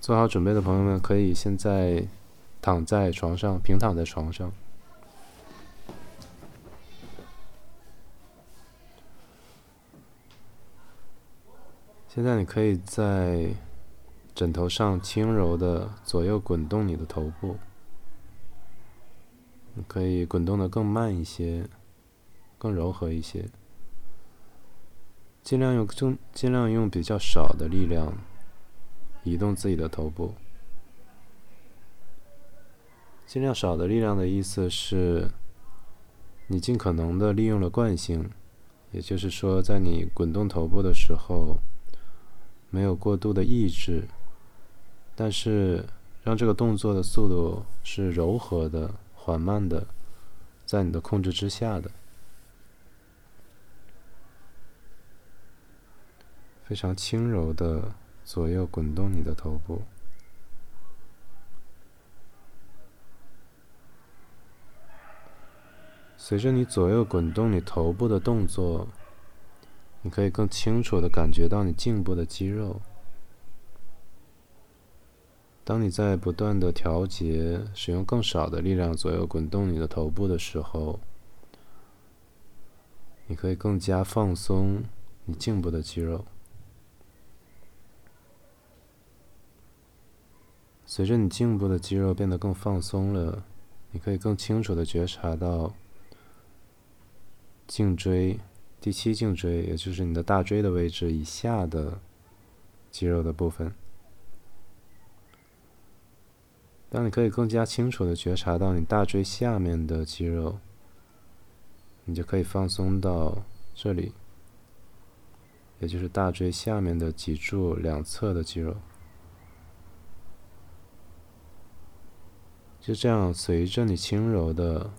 做好准备的朋友们，可以现在躺在床上，平躺在床上。现在你可以在枕头上轻柔的左右滚动你的头部，你可以滚动的更慢一些，更柔和一些，尽量用尽尽量用比较少的力量。移动自己的头部，尽量少的力量的意思是，你尽可能的利用了惯性，也就是说，在你滚动头部的时候，没有过度的抑制，但是让这个动作的速度是柔和的、缓慢的，在你的控制之下的，非常轻柔的。左右滚动你的头部，随着你左右滚动你头部的动作，你可以更清楚的感觉到你颈部的肌肉。当你在不断的调节，使用更少的力量左右滚动你的头部的时候，你可以更加放松你颈部的肌肉。随着你颈部的肌肉变得更放松了，你可以更清楚的觉察到颈椎、第七颈椎，也就是你的大椎的位置以下的肌肉的部分。当你可以更加清楚的觉察到你大椎下面的肌肉，你就可以放松到这里，也就是大椎下面的脊柱两侧的肌肉。就这样，随着你轻柔的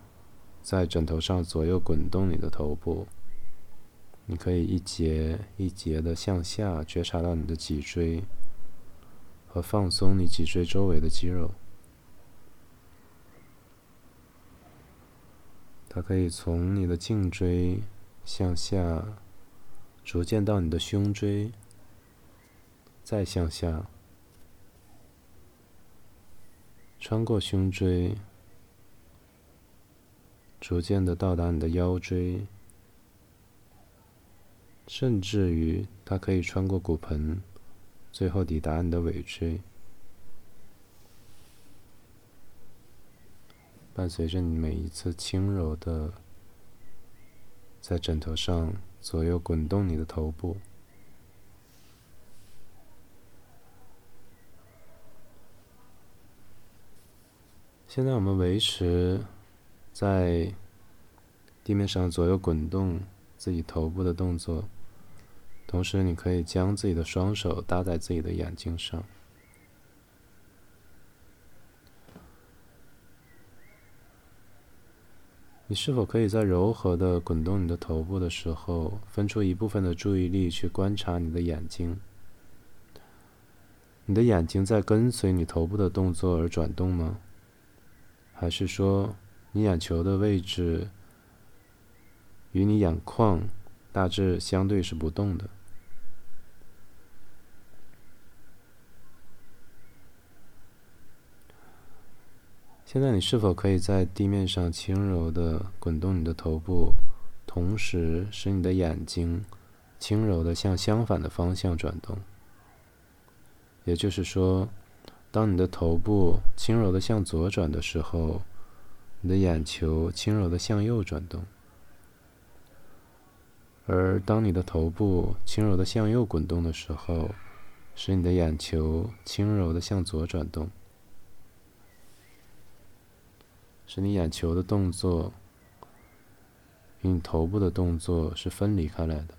在枕头上左右滚动你的头部，你可以一节一节的向下觉察到你的脊椎，和放松你脊椎周围的肌肉。它可以从你的颈椎向下，逐渐到你的胸椎，再向下。穿过胸椎，逐渐的到达你的腰椎，甚至于它可以穿过骨盆，最后抵达你的尾椎。伴随着你每一次轻柔的在枕头上左右滚动你的头部。现在我们维持在地面上左右滚动自己头部的动作，同时你可以将自己的双手搭在自己的眼睛上。你是否可以在柔和的滚动你的头部的时候，分出一部分的注意力去观察你的眼睛？你的眼睛在跟随你头部的动作而转动吗？还是说，你眼球的位置与你眼眶大致相对是不动的。现在你是否可以在地面上轻柔的滚动你的头部，同时使你的眼睛轻柔的向相反的方向转动？也就是说。当你的头部轻柔的向左转的时候，你的眼球轻柔的向右转动；而当你的头部轻柔的向右滚动的时候，使你的眼球轻柔的向左转动，使你眼球的动作与你头部的动作是分离开来的。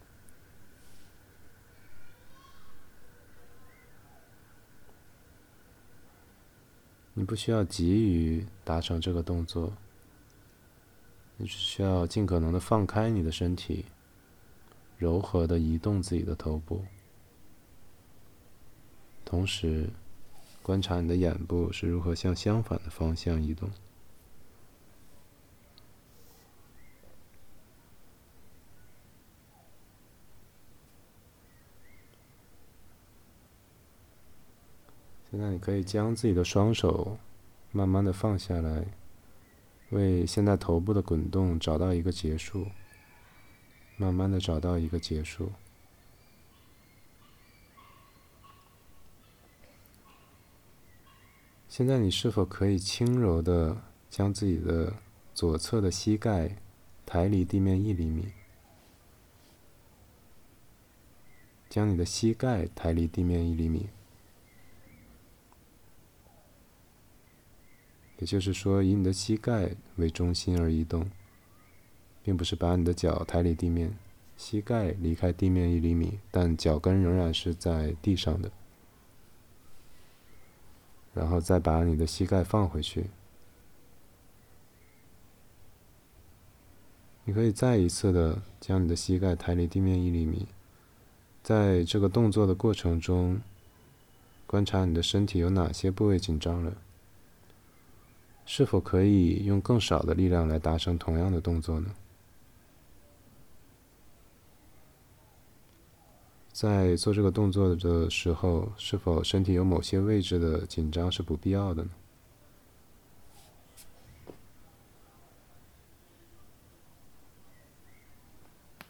你不需要急于达成这个动作，你只需要尽可能的放开你的身体，柔和的移动自己的头部，同时观察你的眼部是如何向相反的方向移动。现在你可以将自己的双手慢慢的放下来，为现在头部的滚动找到一个结束，慢慢的找到一个结束。现在你是否可以轻柔的将自己的左侧的膝盖抬离地面一厘米？将你的膝盖抬离地面一厘米，也就是说，以你的膝盖为中心而移动，并不是把你的脚抬离地面，膝盖离开地面一厘米，但脚跟仍然是在地上的。然后再把你的膝盖放回去。你可以再一次的将你的膝盖抬离地面一厘米。在这个动作的过程中，观察你的身体有哪些部位紧张了，是否可以用更少的力量来达成同样的动作呢？在做这个动作的时候，是否身体有某些位置的紧张是不必要的呢？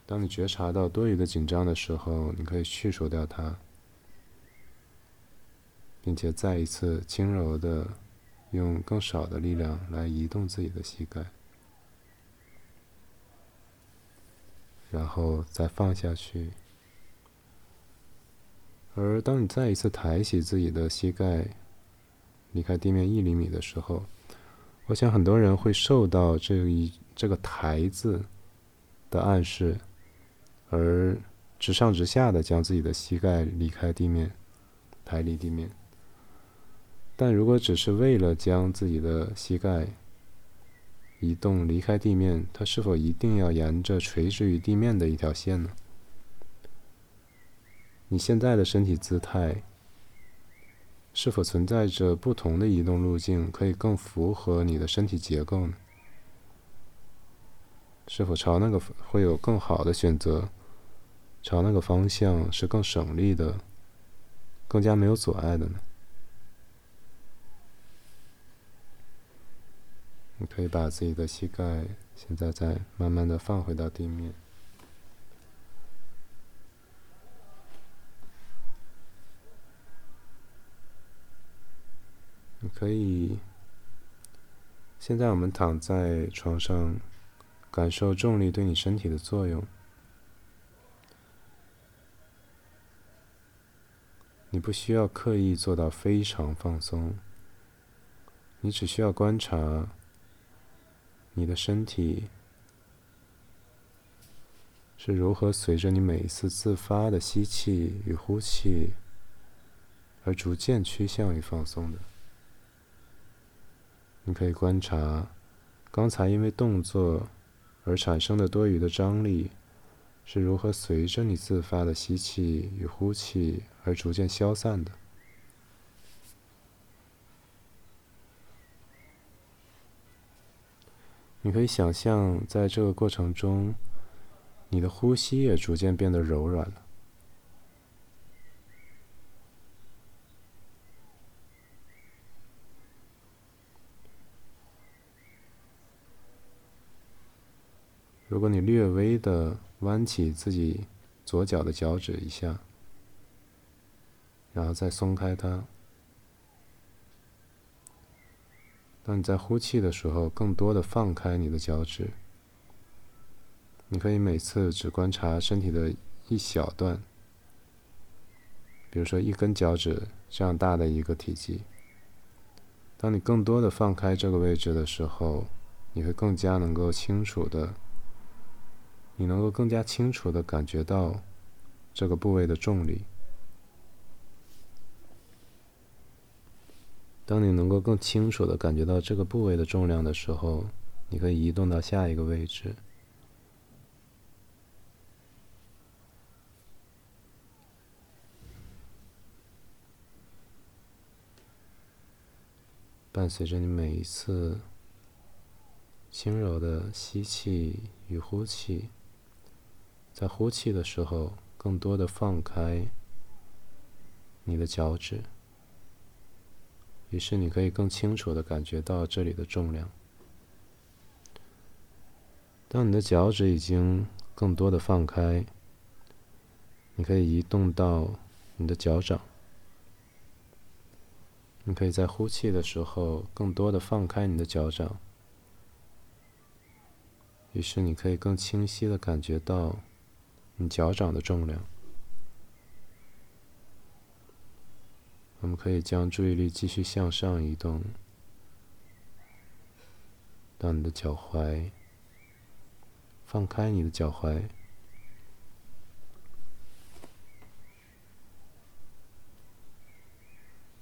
当你觉察到多余的紧张的时候，你可以去除掉它，并且再一次轻柔的用更少的力量来移动自己的膝盖，然后再放下去。而当你再一次抬起自己的膝盖，离开地面一厘米的时候，我想很多人会受到这一这个“抬”字的暗示。而直上直下的将自己的膝盖离开地面，抬离地面。但如果只是为了将自己的膝盖移动离开地面，它是否一定要沿着垂直于地面的一条线呢？你现在的身体姿态是否存在着不同的移动路径，可以更符合你的身体结构呢？是否朝那个会有更好的选择？朝那个方向是更省力的，更加没有阻碍的呢。你可以把自己的膝盖现在再慢慢的放回到地面。你可以，现在我们躺在床上，感受重力对你身体的作用。你不需要刻意做到非常放松，你只需要观察你的身体是如何随着你每一次自发的吸气与呼气而逐渐趋向于放松的。你可以观察刚才因为动作而产生的多余的张力。是如何随着你自发的吸气与呼气而逐渐消散的？你可以想象，在这个过程中，你的呼吸也逐渐变得柔软了。如果你略微的。弯起自己左脚的脚趾一下，然后再松开它。当你在呼气的时候，更多的放开你的脚趾。你可以每次只观察身体的一小段，比如说一根脚趾这样大的一个体积。当你更多的放开这个位置的时候，你会更加能够清楚的。你能够更加清楚的感觉到这个部位的重力。当你能够更清楚的感觉到这个部位的重量的时候，你可以移动到下一个位置。伴随着你每一次轻柔的吸气与呼气。在呼气的时候，更多的放开你的脚趾，于是你可以更清楚的感觉到这里的重量。当你的脚趾已经更多的放开，你可以移动到你的脚掌。你可以在呼气的时候更多的放开你的脚掌，于是你可以更清晰的感觉到你脚掌的重量。我们可以将注意力继续向上移动，到你的脚踝，放开你的脚踝。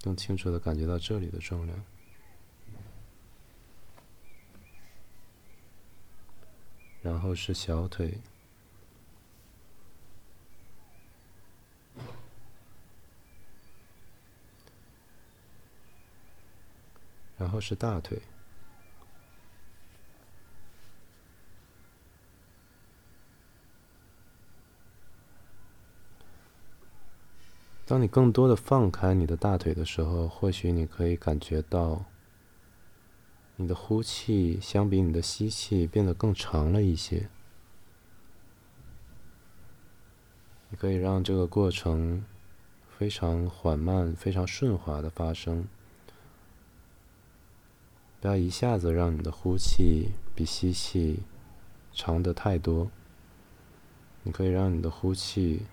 更清楚的感觉到这里的重量，然后是小腿，然后是大腿。当你更多的放开你的大腿的时候，或许你可以感觉到，你的呼气相比你的吸气变得更长了一些。你可以让这个过程非常缓慢、非常顺滑的发生，不要一下子让你的呼气比吸气长的太多。你可以让你的呼气。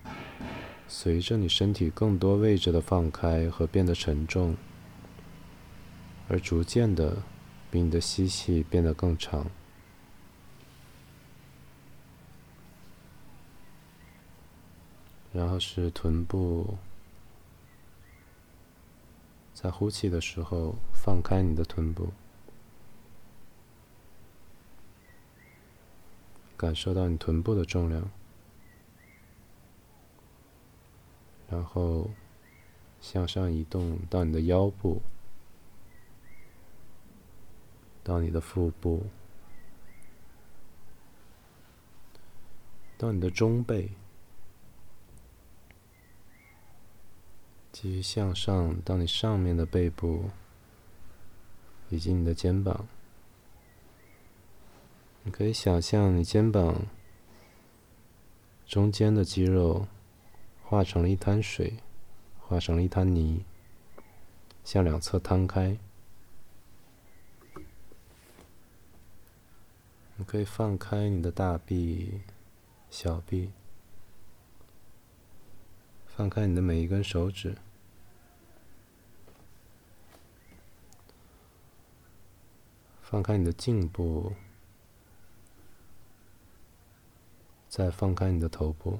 随着你身体更多位置的放开和变得沉重，而逐渐的比你的吸气变得更长，然后是臀部，在呼气的时候放开你的臀部，感受到你臀部的重量。然后向上移动到你的腰部，到你的腹部，到你的中背，继续向上到你上面的背部，以及你的肩膀。你可以想象你肩膀中间的肌肉。化成了一滩水，化成了一滩泥，向两侧摊开。你可以放开你的大臂、小臂，放开你的每一根手指，放开你的颈部，再放开你的头部。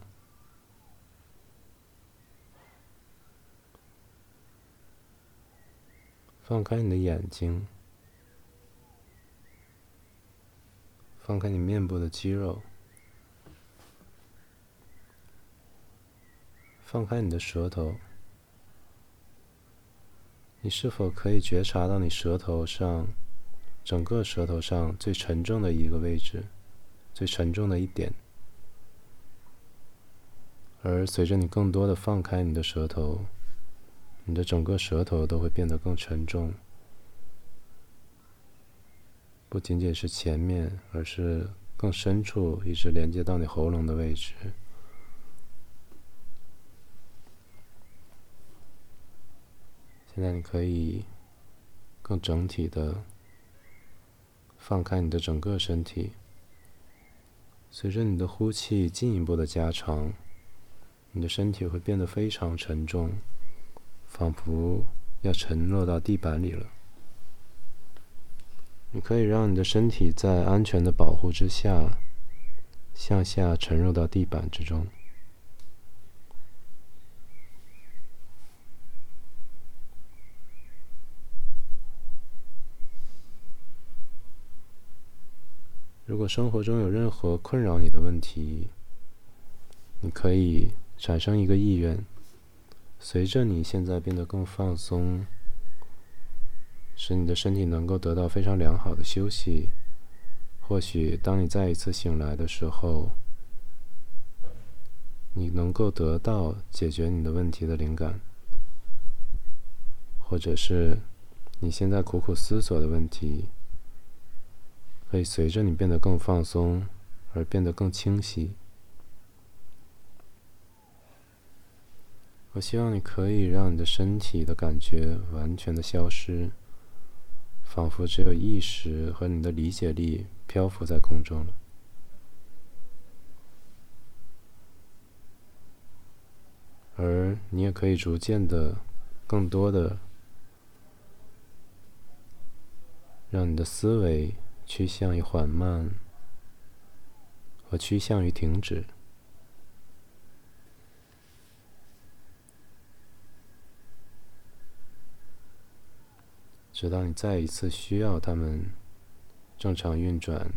放开你的眼睛，放开你面部的肌肉，放开你的舌头。你是否可以觉察到你舌头上，整个舌头上最沉重的一个位置，最沉重的一点？而随着你更多的放开你的舌头。你的整个舌头都会变得更沉重，不仅仅是前面，而是更深处，一直连接到你喉咙的位置。现在你可以更整体的放开你的整个身体，随着你的呼气进一步的加长，你的身体会变得非常沉重。仿佛要沉落到地板里了。你可以让你的身体在安全的保护之下，向下沉入到地板之中。如果生活中有任何困扰你的问题，你可以产生一个意愿。随着你现在变得更放松，使你的身体能够得到非常良好的休息。或许当你再一次醒来的时候，你能够得到解决你的问题的灵感，或者是你现在苦苦思索的问题，可以随着你变得更放松而变得更清晰。我希望你可以让你的身体的感觉完全的消失，仿佛只有意识和你的理解力漂浮在空中了。而你也可以逐渐的、更多的，让你的思维趋向于缓慢和趋向于停止，直到你再一次需要它们正常运转。